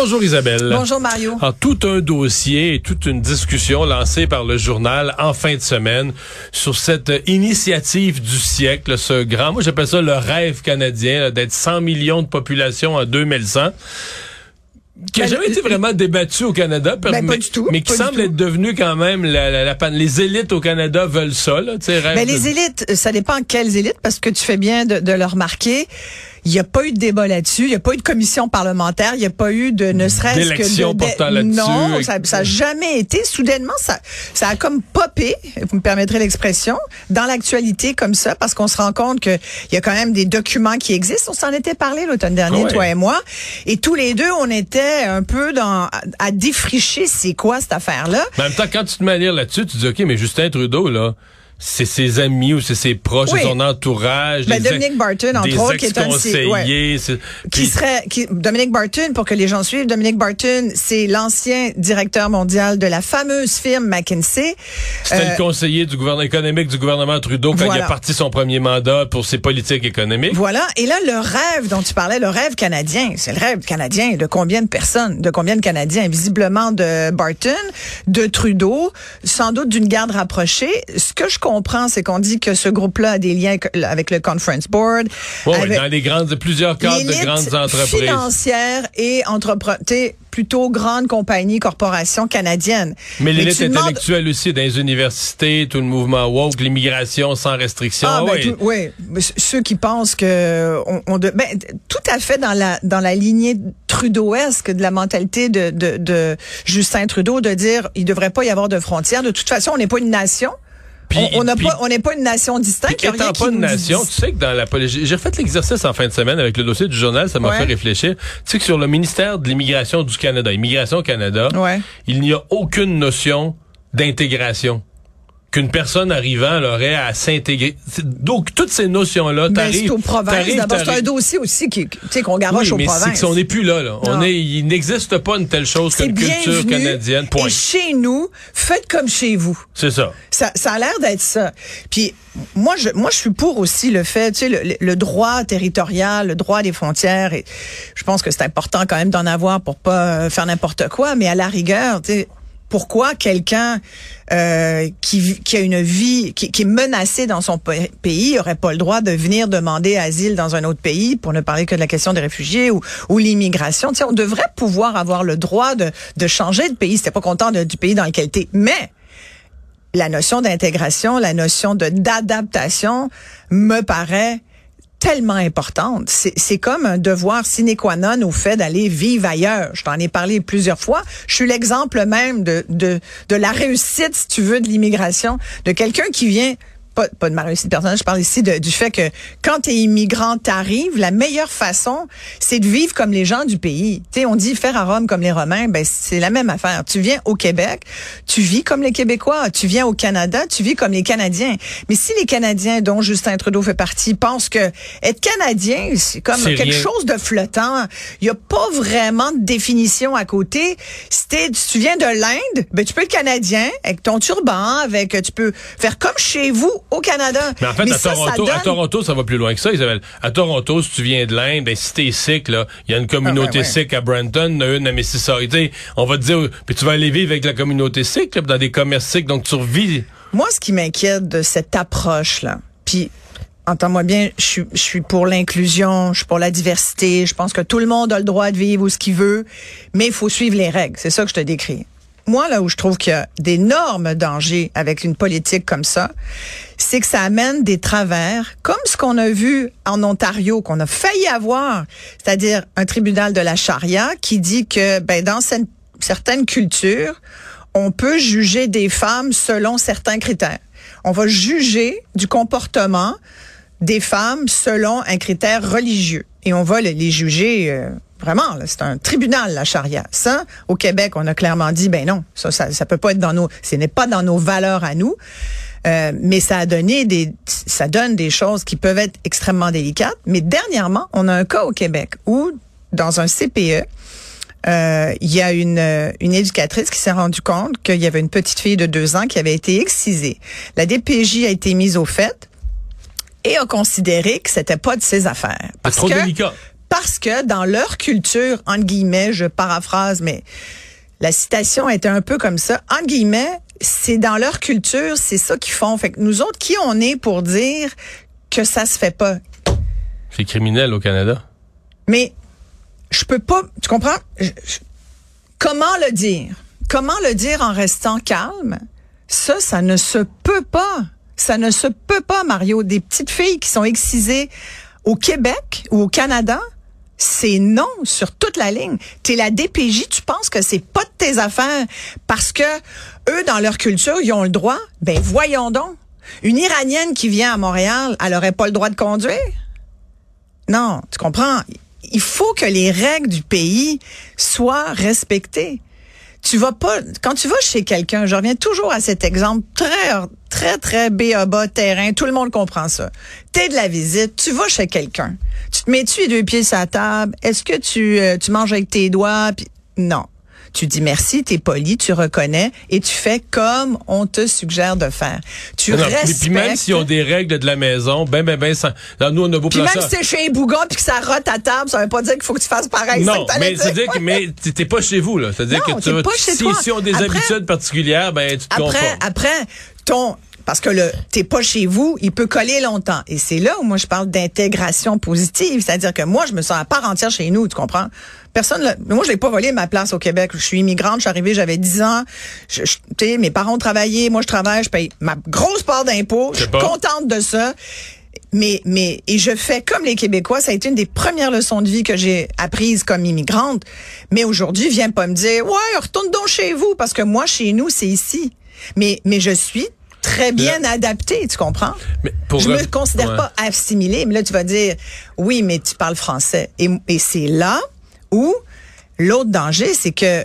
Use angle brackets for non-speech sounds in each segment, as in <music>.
Bonjour Isabelle. Bonjour Mario. Alors, tout un dossier et toute une discussion lancée par le journal en fin de semaine sur cette initiative du siècle, ce grand, moi j'appelle ça le rêve canadien, d'être 100 millions de population en 2100 qui n'a Ben, jamais été vraiment débattu au Canada, Ben, pas mais, du tout, mais qui semble être devenu quand même la, la- la les élites au Canada veulent ça, là, rêve Ben, de- les élites, ça dépend quelles élites, parce que tu fais bien de, de le remarquer. Il n'y a pas eu de débat là-dessus. Il n'y a pas eu de commission parlementaire. Il n'y a pas eu de ne serait-ce que de, portant là-dessus. Non, ça n'a jamais été. Soudainement, ça, ça a comme popé, vous me permettrez l'expression, dans l'actualité comme ça, parce qu'on se rend compte qu'il y a quand même des documents qui existent. On s'en était parlé l'automne dernier, Ouais. toi et moi. Et tous les deux, on était un peu dans à, défricher c'est quoi cette affaire-là. En même temps, quand tu te mets à lire là-dessus, tu dis, OK, mais Justin Trudeau, là, c'est ses amis ou c'est ses proches, Oui. son entourage. Ben, des Dominic ex- Barton, entre autres, qui est un ses- ouais. c'est- qui serait qui, Dominic Barton pour que les gens suivent Dominic Barton c'est l'ancien directeur mondial de la fameuse firme McKinsey C'était Euh, le conseiller du gouvernement économique du gouvernement Trudeau quand il a parti son premier mandat pour ses politiques économiques. voilà et là le rêve dont tu parlais le rêve canadien c'est le rêve canadien de combien de personnes de combien de Canadiens visiblement de Barton de Trudeau sans doute d'une garde rapprochée ce que je comprends c'est qu'on dit que ce groupe-là a des liens avec le conference board avec- dans les grandes, plusieurs cadres de grandes entreprises. financière et entrepreneur, plutôt grande compagnie, corporation canadienne. Mais l'élite demandes- intellectuelle aussi, dans les universités, tout le mouvement woke, l'immigration sans restriction. Ah, ben, tout- oui. Mais c- Ceux qui pensent que on, on de- ben, tout à fait dans la dans la lignée trudeauesque de la mentalité de, de, de Justin Trudeau de dire il devrait pas y avoir de frontières. De toute façon, on n'est pas une nation. On pas n'est pas une nation distincte. Puis étant pas une nation, dit- tu sais que dans la j'ai fait l'exercice en fin de semaine avec le dossier du journal, ça m'a Ouais. fait réfléchir. Tu sais que sur le ministère de l'immigration du Canada, Immigration Canada, Ouais. il n'y a aucune notion d'intégration qu'une personne arrivant elle aurait à s'intégrer. C'est- Donc toutes ces notions-là, t'arrives, c'est aux provinces. t'arrives, D'abord, c'est un dossier aussi qui, tu sais, qu'on garoche Oui, aux mais c'est provinces. on n'est plus là. là. On est, il n'existe pas une telle chose C'est qu'une culture canadienne. Point. Et chez nous, faites comme chez vous. C'est ça. Ça, ça a l'air d'être ça. Puis moi, je, moi, je suis pour aussi le fait, tu sais, le, le droit territorial, le droit des frontières. Et je pense que c'est important quand même d'en avoir pour pas faire n'importe quoi. Mais à la rigueur, tu sais, pourquoi quelqu'un euh, qui, qui a une vie, qui, qui est menacé dans son pa- pays, aurait pas le droit de venir demander asile dans un autre pays, pour ne parler que de la question des réfugiés ou, ou l'immigration. Tu sais, on devrait pouvoir avoir le droit de, de changer de pays. C'était pas content de- du pays dans lequel t'es. Mais la notion d'intégration, la notion de d'adaptation me paraît tellement importante. C'est comme un devoir sine qua non au fait d'aller vivre ailleurs. Je t'en ai parlé plusieurs fois. Je suis l'exemple même de, de, de la réussite, si tu veux, de l'immigration, de quelqu'un qui vient pas, pas de ma réussite personnelle, je parle ici de- du fait que quand tu es immigrant, t'arrives, la meilleure façon, c'est de vivre comme les gens du pays. Tu sais, on dit faire à Rome comme les Romains, ben c'est la même affaire. Tu viens au Québec, tu vis comme les Québécois. Tu viens au Canada, tu vis comme les Canadiens. Mais si les Canadiens, dont Justin Trudeau fait partie, pensent que être Canadien, c'est comme quelque rien. chose de flottant, il y a pas vraiment de définition à côté. Si, si tu viens de l'Inde, ben tu peux être Canadien avec ton turban, avec tu peux faire comme chez vous au Canada. Mais en fait, à, ça, ça Toronto, à Toronto, ça va plus loin que ça, Isabelle. À Toronto, si tu viens de l'Inde, ben, si t'es sikh, là, il y a une communauté Ah, ouais, sikh à Brampton, il y en a une à Mississauga. On va te dire, puis tu vas aller vivre avec la communauté sikh, là, dans des commerces sikhs, donc tu revis. Moi, ce qui m'inquiète de cette approche-là, puis entends-moi bien, je suis, je suis pour l'inclusion, je suis pour la diversité, je pense que tout le monde a le droit de vivre où ce qu'il veut, mais il faut suivre les règles. C'est ça que je te décris. Moi, là où je trouve qu'il y a d'énormes dangers avec une politique comme ça, c'est que ça amène des travers, comme ce qu'on a vu en Ontario, qu'on a failli avoir, c'est-à-dire un tribunal de la charia qui dit que ben, dans certaines cultures, on peut juger des femmes selon certains critères. On va juger du comportement des femmes selon un critère religieux. Et on va le- les juger euh, vraiment. C'est un tribunal, la charia. Ça, au Québec, on a clairement dit, ben non, ça, ça, ça peut pas être dans nos, ce n'est pas dans nos valeurs à nous. Euh, mais ça a donné des, ça donne des choses qui peuvent être extrêmement délicates. Mais dernièrement, on a un cas au Québec où dans un CPE, euh, il y a une, euh, une éducatrice qui s'est rendue compte qu'il y avait une petite fille de deux ans qui avait été excisée. La DPJ a été mise au fait et a considéré que c'était pas de ses affaires. C'est trop que, délicat. Parce que dans leur culture, entre guillemets, je paraphrase, mais la citation était un peu comme ça, entre guillemets, c'est dans leur culture, c'est ça qu'ils font. Fait que nous autres, qui on est pour dire que ça se fait pas? C'est criminel au Canada. Mais je peux pas, tu comprends? Je- je- comment le dire? Comment le dire en restant calme? Ça, ça ne se peut pas. Ça ne se peut pas, Mario. Des petites filles qui sont excisées au Québec ou au Canada, c'est non sur toute la ligne. T'es la DPJ, tu penses que c'est pas de tes affaires parce que eux, dans leur culture, ils ont le droit? Ben, voyons donc. Une Iranienne qui vient à Montréal, elle aurait pas le droit de conduire? Non, tu comprends? Il faut que les règles du pays soient respectées. Tu vas pas, quand tu vas chez quelqu'un, je reviens toujours à cet exemple très, très, très bas terrain. Tout le monde comprend ça. T'es de la visite, tu vas chez quelqu'un. Tu te mets-tu les deux pieds sur la table? Est-ce que tu, euh, tu manges avec tes doigts? Puis- non. Tu dis merci, t'es poli, tu reconnais et tu fais comme on te suggère de faire. Tu Non, respectes. mais Puis même s'ils ont des règles de la maison, ben, ben, ben, ça, là, nous, on a beau Puis même si c'est chez un bougon puis que ça rote à table, ça veut pas dire qu'il faut que tu fasses pareil. Non, c'est ça que t'allais mais c'est-à-dire que mais t'es- t'es pas chez vous là. C'est-à-dire Non, que t'es tu pas chez si, toi. si on a des Après- habitudes particulières, ben tu te Après, conformes. après, ton, parce que le, t'es pas chez vous, il peut coller longtemps. Et c'est là où moi je parle d'intégration positive. C'est-à-dire que moi, je me sens à part entière chez nous, tu comprends? Personne, l'a- moi, je n'ai pas volé ma place au Québec. Je suis immigrante, je suis arrivée, j'avais 10 ans. Je, je- mes parents travaillaient, moi je travaille, je paye ma grosse part d'impôts. Je suis pas? contente de ça. Mais, mais, et je fais comme les Québécois. Ça a été une des premières leçons de vie que j'ai apprises comme immigrante. Mais aujourd'hui, viens pas me dire, ouais, retourne donc chez vous, parce que moi, chez nous, c'est ici. Mais, mais je suis très bien adaptée, tu comprends? Mais pour je me re- considère ouais. pas assimilée. Mais là, tu vas dire, oui, mais tu parles français. Et, et c'est là où l'autre danger, c'est que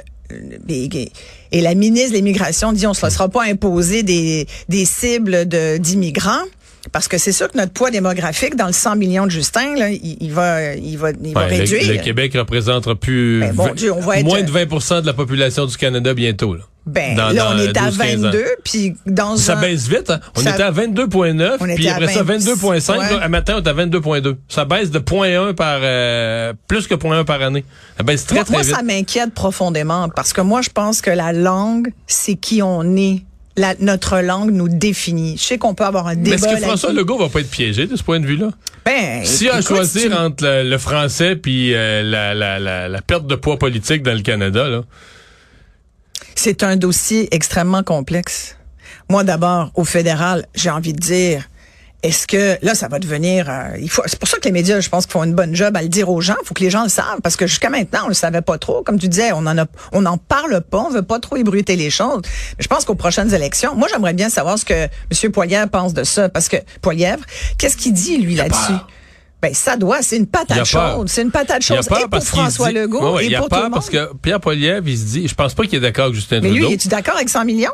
et, et la ministre de l'Immigration dit on se laissera pas imposer des, des cibles de- d'immigrants. Parce que c'est sûr que notre poids démographique dans le 100 millions de Justin, là, il, il va, il va, il va Ouais, réduire. le, Québec représentera plus Ben, mon vingt- Dieu, on va être- moins de 20% de la population du Canada bientôt. Là. Ben, Dans- là, on est à 12-15 ans. 22, puis dans Ça un... baisse vite. Hein? On Ça- était à 22,9, On puis après ça 20, 22,5. ouais. À matin, on est à 22,2. Ça baisse de 0,1 par euh, plus que 0,1 par année. Ça baisse très moi, très moi, vite. ça m'inquiète profondément parce que moi, je pense que la langue, c'est qui on est. La, notre langue nous définit. Je sais qu'on peut avoir un Mais débat est-ce que François. Legault va pas être piégé de ce point de vue-là? Ben, S'il a à choisir tu- entre le, le français puis euh, la, la, la, la perte de poids politique dans le Canada, là. C'est un dossier extrêmement complexe. Moi, d'abord, au fédéral, j'ai envie de dire, est-ce que là, ça va devenir... euh, il faut. C'est pour ça que les médias, je pense, qu'ils font une bonne job à le dire aux gens. Il faut que les gens le savent, parce que jusqu'à maintenant, on le savait pas trop. Comme tu disais, on en a, on n'en parle pas, on veut pas trop ébruiter les choses. Mais je pense qu'aux prochaines élections, moi, j'aimerais bien savoir ce que M. Poilièvre pense de ça, parce que Poilièvre, qu'est-ce qu'il dit lui là-dessus? Ben ça doit, c'est une patate chaude, c'est une patate chaude et pour François Legault et pour tout le monde. parce que Pierre Poilievre, il se dit, je pense pas qu'il est d'accord avec Justin Mais lui, Trudeau. es-tu d'accord avec 100 millions?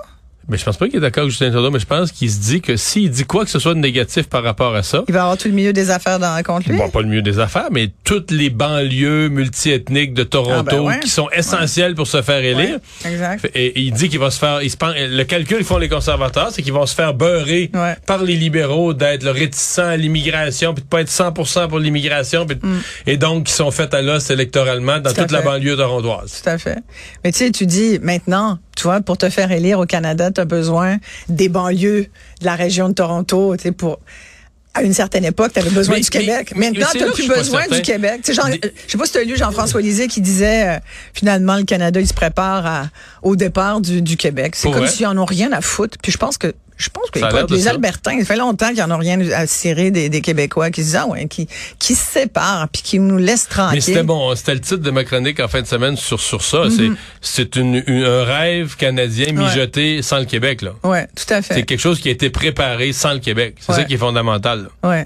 Mais je pense pas qu'il est d'accord avec Justin Trudeau, mais je pense qu'il se dit que s'il dit quoi que ce soit de négatif par rapport à ça, Il va avoir tout le milieu des affaires dans contre lui. Bon, pas le mieux des affaires, mais toutes les banlieues multiethniques de Toronto Ah, ben ouais. qui sont essentielles pour se faire élire. Ouais, exact. Et, il dit qu'il va se faire, il se pense- le calcul qu'ils font les conservateurs, c'est qu'ils vont se faire beurrer par les libéraux d'être réticents à l'immigration, puis de pas être 100% pour l'immigration, de- et donc qui sont faits à l'os électoralement dans Mm. Toute la banlieue torontoise. Tout à fait. Mais tu sais, tu dis maintenant, tu vois, pour te faire élire au Canada, tu as besoin des banlieues de la région de Toronto, tu sais, pour à une certaine époque, tu avais besoin Mais- du mais- Québec. Maintenant, tu n'as plus besoin du Québec. Je sais pas si tu as lu Jean-François Lisée qui disait euh, finalement le Canada, il se prépare à- au départ du, du Québec. C'est comme s'ils en ont rien à foutre. Puis je pense que je pense que écoute, les ça. Albertains, ça fait longtemps qu'ils en ont rien à cirer des, des Québécois qui se disent ah ouais, qui qui se séparent puis qui nous laissent tranquilles. Mais c'était bon, c'était le titre de ma chronique en fin de semaine sur sur ça. C'est c'est une, une- un rêve canadien mijoté sans le Québec là. Ouais, tout à fait. C'est quelque chose qui a été préparé sans le Québec. C'est Ouais. ça qui est fondamental. là. Ouais.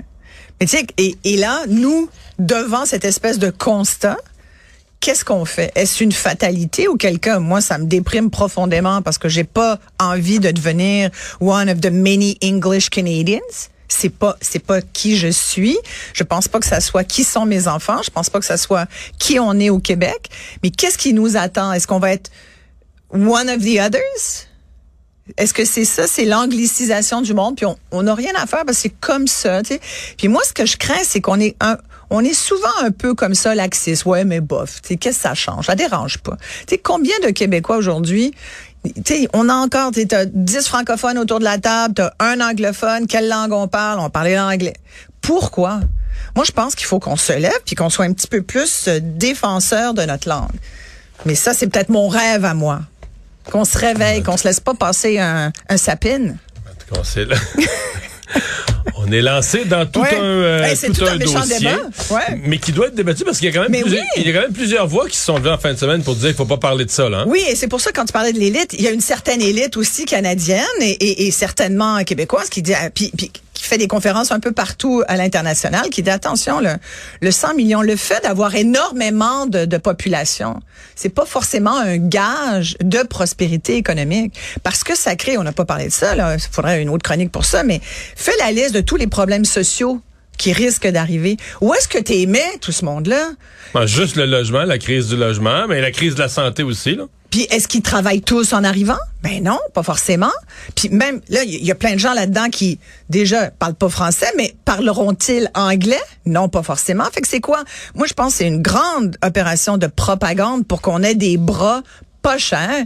Mais tu sais, et, et là, nous, devant cette espèce de constat, qu'est-ce qu'on fait? Est-ce une fatalité ou quelqu'un? Moi, ça me déprime profondément parce que j'ai pas envie de devenir one of the many English Canadians. c'est pas c'est pas qui je suis. Je pense pas que ça soit qui sont mes enfants. Je pense pas que ça soit qui on est au Québec. Mais qu'est-ce qui nous attend? Est-ce qu'on va être one of the others? Est-ce que c'est ça, c'est l'anglicisation du monde, puis on n'a rien à faire parce que c'est comme ça, tu sais. Puis moi, ce que je crains, c'est qu'on est un, on est souvent un peu comme ça, laxiste. Ouais, mais bof, qu'est-ce que ça change? Ça dérange pas. Tu sais, combien de Québécois aujourd'hui, on a encore, tu as 10 francophones autour de la table, tu as un anglophone, quelle langue on parle? On parlait l'anglais. Pourquoi? Moi, je pense qu'il faut qu'on se lève puis qu'on soit un petit peu plus euh, défenseur de notre langue. Mais ça, c'est peut-être mon rêve à moi. Qu'on se réveille, qu'on se laisse pas passer un, un sapine. <laughs> On est lancé dans tout un, euh, tout, un, dossier, mais qui doit être débattu parce qu'il y, a quand même plusieurs, il y a quand même plusieurs voix qui se sont levées en fin de semaine pour dire qu'il faut pas parler de ça. Là, hein. Oui, et c'est pour ça quand tu parlais de l'élite, il y a une certaine élite aussi canadienne et, et, certainement québécoise qui dit, puis, puis fait des conférences un peu partout à l'international, qui dit attention, le, le 100 millions, le fait d'avoir énormément de, de population, c'est pas forcément un gage de prospérité économique, parce que ça crée, on n'a pas parlé de ça, il faudrait une autre chronique pour ça, mais fais la liste de tous les problèmes sociaux qui risquent d'arriver. Où est-ce que tu aimais tout ce monde-là? Ben, juste le logement, la crise du logement, mais la crise de la santé aussi. Là. Puis est-ce qu'ils travaillent tous en arrivant? Ben non, pas forcément. Puis même, là, il y, a plein de gens là-dedans qui, déjà, parlent pas français, mais parleront-ils anglais? Non, pas forcément. Fait que c'est quoi? Moi, je pense que c'est une grande opération de propagande pour qu'on ait des bras pas chers.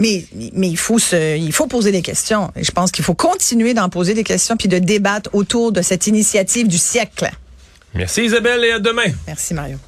Mais, mais il faut se, il faut poser des questions. Et je pense qu'il faut continuer d'en poser des questions puis de débattre autour de cette initiative du siècle. Merci Isabelle et à demain. Merci Mario.